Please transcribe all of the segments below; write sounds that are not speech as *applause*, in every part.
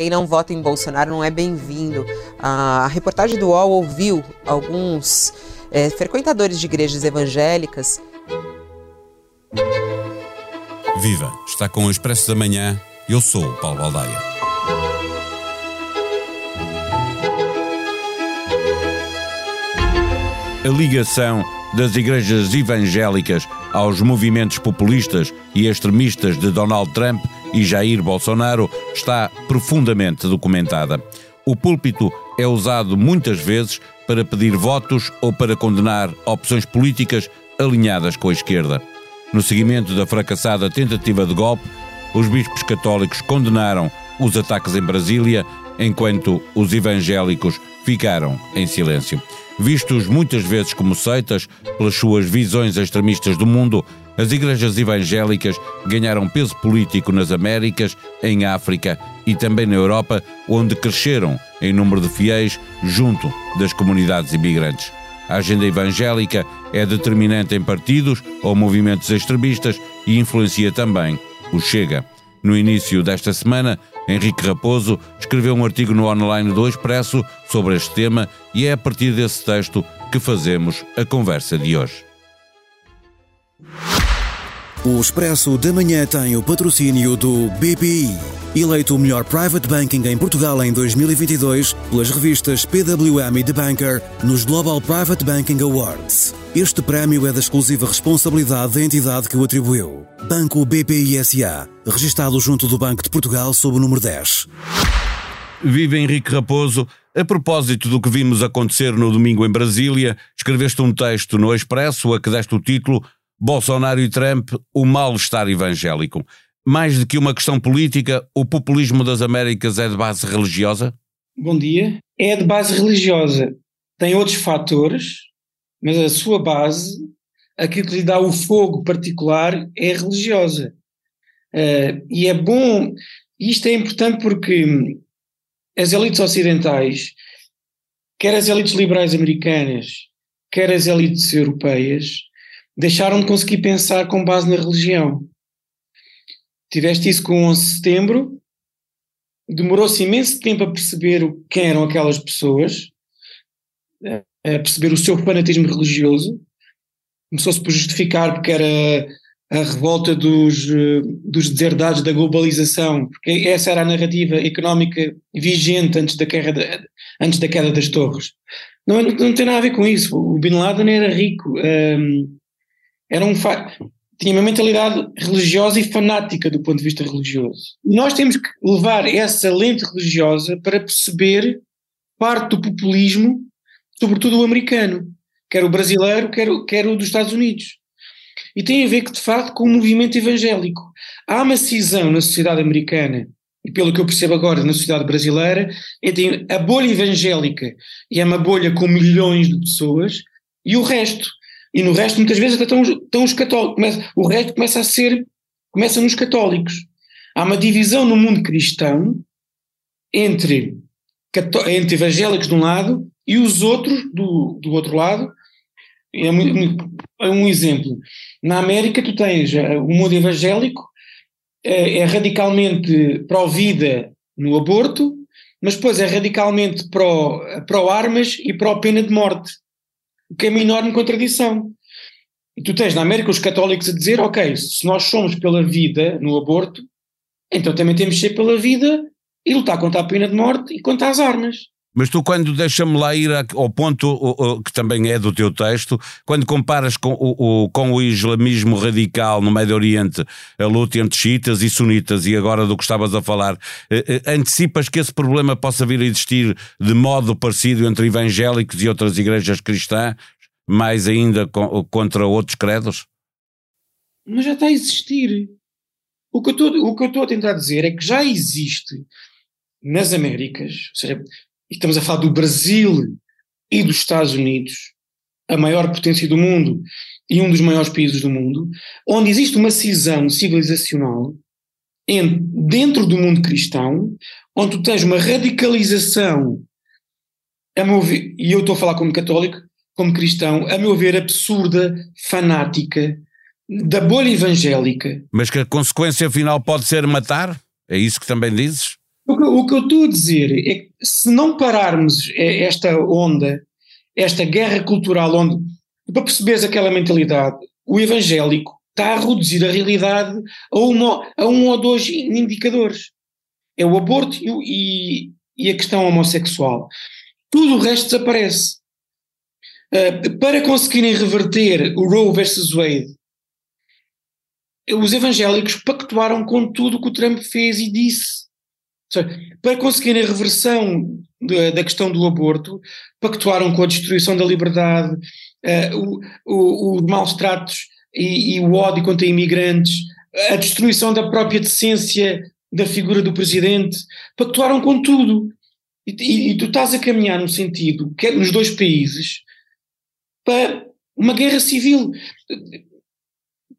quem não vota em Bolsonaro não é bem-vindo. A reportagem do UOL ouviu alguns é, frequentadores de igrejas evangélicas. Viva! Está com o Expresso da Manhã. Eu sou o Paulo Baldaia. A ligação das igrejas evangélicas aos movimentos populistas e extremistas de Donald Trump e Jair Bolsonaro está profundamente documentada. O púlpito é usado muitas vezes para pedir votos ou para condenar opções políticas alinhadas com a esquerda. No seguimento da fracassada tentativa de golpe, os bispos católicos condenaram os ataques em Brasília, enquanto os evangélicos ficaram em silêncio. Vistos muitas vezes como seitas pelas suas visões extremistas do mundo, as igrejas evangélicas ganharam peso político nas Américas, em África e também na Europa, onde cresceram em número de fiéis junto das comunidades imigrantes. A agenda evangélica é determinante em partidos ou movimentos extremistas e influencia também o Chega. No início desta semana, Henrique Raposo escreveu um artigo no online do Expresso sobre este tema e é a partir desse texto que fazemos a conversa de hoje. O Expresso da Manhã tem o patrocínio do BPI, eleito o melhor private banking em Portugal em 2022 pelas revistas PWM e The Banker nos Global Private Banking Awards. Este prémio é da exclusiva responsabilidade da entidade que o atribuiu. Banco BPI SA, registado junto do Banco de Portugal sob o número 10. Vive Henrique Raposo. A propósito do que vimos acontecer no domingo em Brasília, escreveste um texto no Expresso a que deste o título Bolsonaro e Trump, o mal-estar evangélico. Mais do que uma questão política, o populismo das Américas é de base religiosa? Bom dia. É de base religiosa. Tem outros fatores, mas a sua base, aquilo que lhe dá o fogo particular, é religiosa. Uh, e é bom, isto é importante porque as elites ocidentais, quer as elites liberais americanas, quer as elites europeias, deixaram de conseguir pensar com base na religião. Tiveste isso com 11 de setembro, demorou-se imenso tempo a perceber quem eram aquelas pessoas, a perceber o seu fanatismo religioso, começou-se por justificar porque era a revolta dos, dos deserdados da globalização, porque essa era a narrativa económica vigente antes da, queda, antes da queda das torres. Não, não, tem nada a ver com isso. O Bin Laden era rico. Um, era um tinha uma mentalidade religiosa e fanática do ponto de vista religioso. E nós temos que levar essa lente religiosa para perceber parte do populismo, sobretudo o americano, quer o brasileiro, quer, quer o dos Estados Unidos. E tem a ver, que, de facto, com o movimento evangélico. Há uma cisão na sociedade americana, e pelo que eu percebo agora na sociedade brasileira, entre a bolha evangélica, e é uma bolha com milhões de pessoas, e o resto. E no resto, muitas vezes, até estão, estão os católicos. o resto começa a ser, começa nos católicos. Há uma divisão no mundo cristão entre, entre evangélicos de um lado e os outros do, do outro lado. É um, é um exemplo. Na América, tu tens eh, o mundo evangélico, é, é radicalmente pró-vida no aborto, mas depois é radicalmente pró-armas pró e pró-pena de morte que é uma enorme contradição. E tu tens na América os católicos a dizer, ok, se nós somos pela vida no aborto, então também temos de ser pela vida e lutar contra a pena de morte e contra as armas. Mas tu, quando deixa-me lá ir ao ponto que também é do teu texto, quando comparas com o, com o islamismo radical no Médio Oriente, a luta entre xiitas e sunitas, e agora do que estavas a falar, eh, eh, antecipas que esse problema possa vir a existir de modo parecido entre evangélicos e outras igrejas cristãs, mais ainda contra outros credos? Mas já está a existir. O que eu estou a tentar dizer é que já existe nas Américas, ou seja, e estamos a falar do Brasil e dos Estados Unidos, a maior potência do mundo e um dos maiores países do mundo, onde existe uma cisão civilizacional dentro do mundo cristão, onde tu tens uma radicalização, a meu ver, e eu estou a falar como católico, como cristão, a meu ver, absurda, fanática, da bolha evangélica. Mas que a consequência final pode ser matar? É isso que também dizes? O que eu estou a dizer é que se não pararmos esta onda, esta guerra cultural, onde, para perceberes aquela mentalidade, o evangélico está a reduzir a realidade a, uma, a um ou dois indicadores. É o aborto e, e a questão homossexual. Tudo o resto desaparece. Uh, para conseguirem reverter o Roe versus Wade, os evangélicos pactuaram com tudo o que o Trump fez e disse. Para conseguirem a reversão da, questão do aborto, pactuaram com a destruição da liberdade, uh, os maus tratos e, e, o ódio contra imigrantes, a destruição da própria decência da figura do presidente, pactuaram com tudo. E, e, e tu estás a caminhar no sentido, quer nos dois países, para uma guerra civil.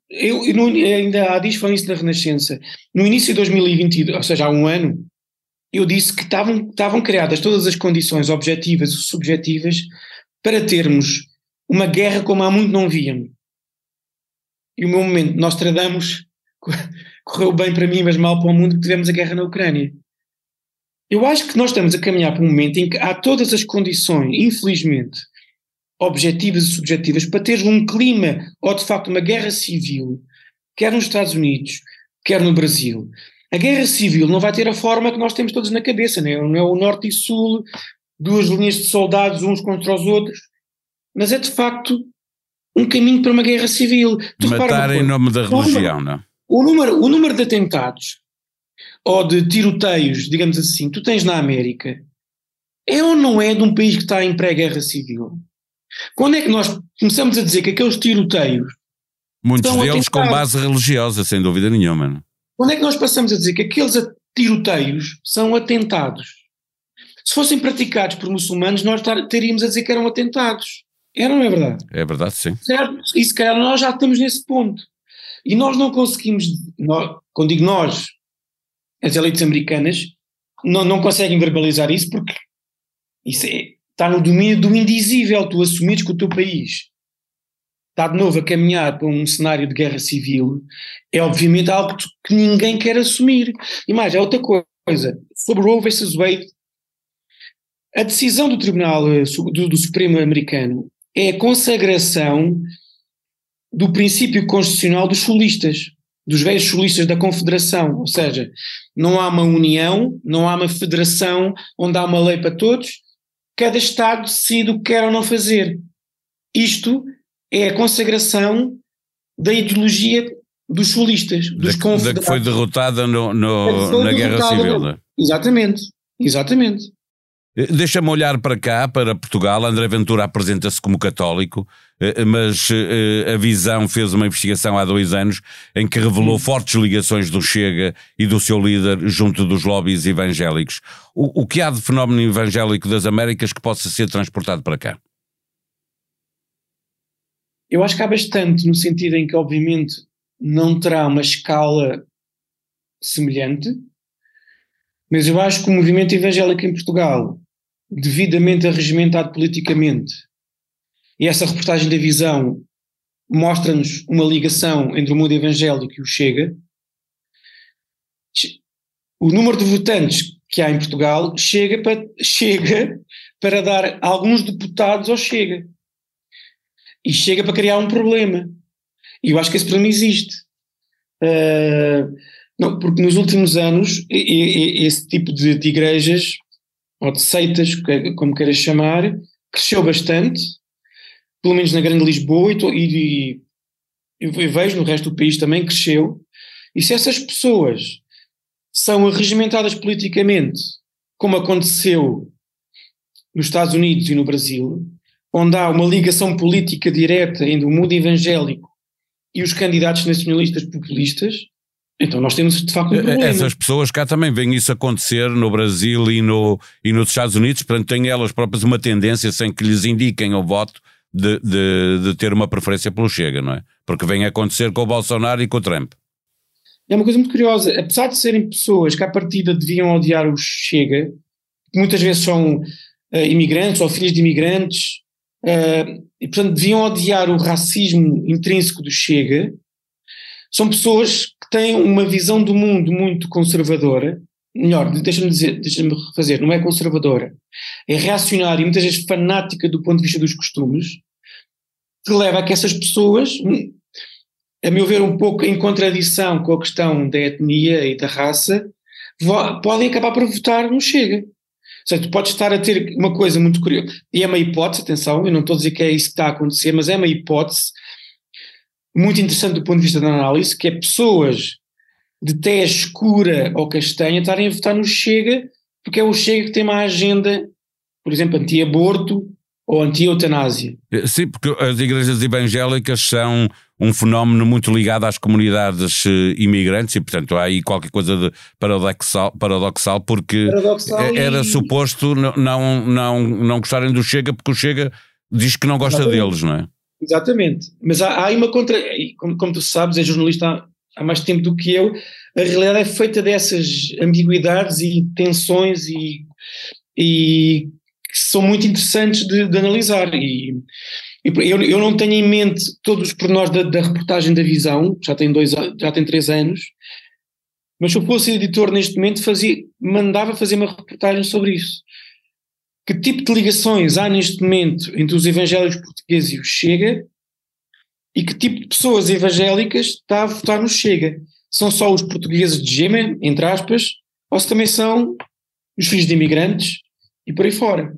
Eu, eu ainda há dias falando isso na Renascença. No início de 2022, ou seja, há um ano, eu disse que estavam, estavam criadas todas as condições objetivas e subjetivas para termos uma guerra como há muito não víamos. E o meu momento, nós tradamos, *laughs* correu bem para mim, mas mal para o mundo, que tivemos a guerra na Ucrânia. Eu acho que nós estamos a caminhar para um momento em que há todas as condições, infelizmente, objetivas e subjetivas, para ter um clima, ou de facto uma guerra civil, quer nos Estados Unidos, quer no Brasil, a guerra civil não vai ter a forma que nós temos todos na cabeça, né? não é o norte e sul, duas linhas de soldados uns contra os outros, mas é de facto um caminho para uma guerra civil. Tu Matar em nome da religião, o número, não? O número, o número de atentados ou de tiroteios, digamos assim, tu tens na América, é ou não é de um país que está em pré-guerra civil? Quando é que nós começamos a dizer que aqueles tiroteios. Muitos deles com base religiosa, sem dúvida nenhuma. Quando é que nós passamos a dizer que aqueles tiroteios são atentados? Se fossem praticados por muçulmanos, nós teríamos a dizer que eram atentados. Era ou não é verdade? É verdade, sim. Certo? E se calhar nós já estamos nesse ponto. E nós não conseguimos, nós, quando digo nós, as elites americanas, não, não conseguem verbalizar isso porque isso é, está no domínio do indizível. Tu assumires que o teu país está de novo a caminhar para um cenário de guerra civil, é obviamente algo que, ninguém quer assumir. E mais, é outra coisa, sobre Roe versus Wade, a decisão do Tribunal eh, do, do Supremo americano é a consagração do princípio constitucional dos solistas, dos velhos solistas da Confederação, ou seja, não há uma união, não há uma federação onde há uma lei para todos, cada Estado decide o que quer ou não fazer. Isto é a consagração da ideologia dos solistas, dos da, confederados. Da que foi derrotada no, no, na Guerra Civil. Né? Exatamente, exatamente. Eh, deixa-me olhar para cá, para Portugal. André Ventura apresenta-se como católico, eh, mas eh, a Visão fez uma investigação há dois anos em que revelou fortes ligações do Chega e do seu líder junto dos lobbies evangélicos. O, o que há de fenómeno evangélico das Américas que possa ser transportado para cá? Eu acho que há bastante, no sentido em que, obviamente, não terá uma escala semelhante, mas eu acho que o movimento evangélico em Portugal, devidamente arregimentado politicamente, e essa reportagem da visão mostra-nos uma ligação entre o mundo evangélico e o Chega, o número de votantes que há em Portugal chega para, *laughs* chega para dar alguns deputados ao Chega e chega para criar um problema. E eu acho que esse problema existe. Uh, não, porque nos últimos anos e, e, esse tipo de, de, igrejas, ou de seitas, como queiras chamar, cresceu bastante, pelo menos na Grande Lisboa, e, e, vejo no resto do país também cresceu. E se essas pessoas são arregimentadas politicamente, como aconteceu nos Estados Unidos e no Brasil, onde há uma ligação política direta entre o mundo evangélico e os candidatos nacionalistas populistas, então nós temos de facto um problema. Essas pessoas cá também veem isso acontecer no Brasil e, no, e nos Estados Unidos, portanto têm elas próprias uma tendência, sem que lhes indiquem o voto, de, de, de ter uma preferência pelo Chega, não é? Porque vem acontecer com o Bolsonaro e com o Trump. É uma coisa muito curiosa, apesar de serem pessoas que à partida deviam odiar o Chega, que muitas vezes são uh, imigrantes ou filhos de imigrantes, uh, e portanto deviam odiar o racismo intrínseco do Chega, são pessoas que têm uma visão do mundo muito conservadora. Melhor, deixa-me dizer, deixa-me refazer, não é conservadora, é reacionária e muitas vezes fanática do ponto de vista dos costumes, que leva a que essas pessoas, a meu ver, um pouco em contradição com a questão da etnia e da raça, podem acabar por votar no Chega. Tu podes estar a ter uma coisa muito curiosa, e é uma hipótese, atenção, eu não estou a dizer que é isso que está a acontecer, mas é uma hipótese muito interessante do ponto de vista da análise, que é pessoas de tez escura ou castanha estarem a votar no Chega, porque é o Chega que tem uma agenda, por exemplo, anti-aborto ou anti-eutanásia. Eh, sim, porque as igrejas evangélicas são um fenómeno muito ligado às comunidades eh, imigrantes e, portanto, há aí qualquer coisa de paradoxal, paradoxal porque paradoxal era e... suposto não, não, não, gostarem do Chega porque o Chega diz que não gosta Exatamente. deles, não é? Exatamente. Mas há, há aí uma contra. Como, como tu sabes, é jornalista há mais tempo do que eu, a realidade é feita dessas ambiguidades e tensões e, e que são muito interessantes de, de analisar. E, eu, eu, não tenho em mente todos os pormenores da, da, reportagem da Visão, já tem, dois, já tem três anos, mas se eu fosse editor neste momento, fazia, mandava fazer uma reportagem sobre isso. Que tipo de ligações há neste momento entre os evangélicos portugueses e o Chega e que tipo de pessoas evangélicas está a votar no Chega? São só os portugueses de gema, entre aspas, ou se também são os filhos de imigrantes e por aí fora?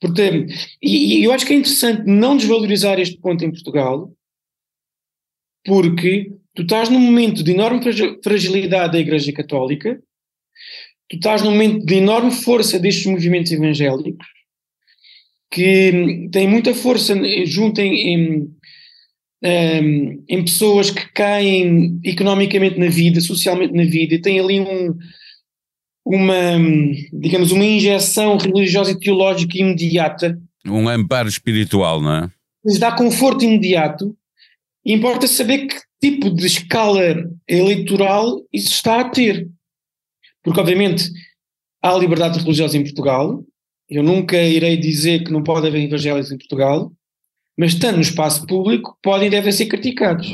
Portanto, e, e eu acho que é interessante não desvalorizar este ponto em Portugal, porque tu estás num momento de enorme fragilidade da Igreja Católica, tu estás num momento de enorme força destes movimentos evangélicos, que têm muita força junto em, em em pessoas que caem economicamente na vida, socialmente na vida, e têm ali um, uma, digamos, uma injeção religiosa e teológica imediata. Um amparo espiritual, não é? Lhes dá conforto imediato e importa saber que tipo de escala eleitoral isso está a ter. Porque, obviamente, há liberdade religiosa em Portugal. Eu nunca irei dizer que não pode haver evangélicos em Portugal mas estando no espaço público, podem e devem ser criticados.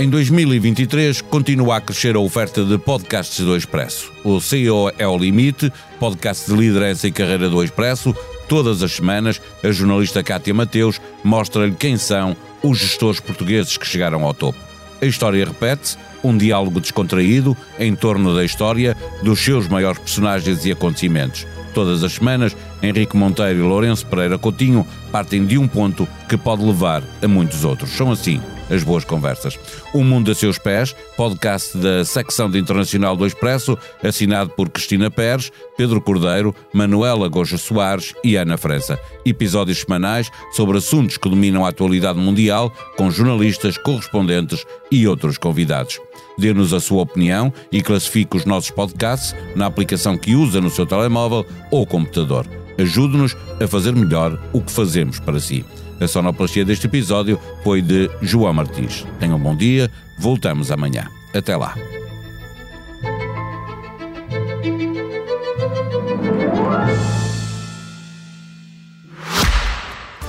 Em 2023, continua a crescer a oferta de podcasts do Expresso. O CEO é o Limite, podcast de liderança e carreira do Expresso. Todas as semanas, a jornalista Cátia Mateus mostra-lhe quem são os gestores portugueses que chegaram ao topo. A história repete-se, um diálogo descontraído em torno da história, dos seus maiores personagens e acontecimentos. Todas as semanas, Henrique Monteiro e Lourenço Pereira Coutinho partem de um ponto que pode levar a muitos outros. São assim as boas conversas. O Mundo a Seus Pés, podcast da secção de Internacional do Expresso, assinado por Cristina Pérez, Pedro Cordeiro, Manuela Goja Soares e Ana França. Episódios semanais sobre assuntos que dominam a atualidade mundial, com jornalistas, correspondentes e outros convidados. Dê-nos a sua opinião e classifique os nossos podcasts na aplicação que usa no seu telemóvel ou computador. Ajude-nos a fazer melhor o que fazemos para si. A sonoplastia deste episódio foi de João Martins. Tenham um bom dia, voltamos amanhã. Até lá.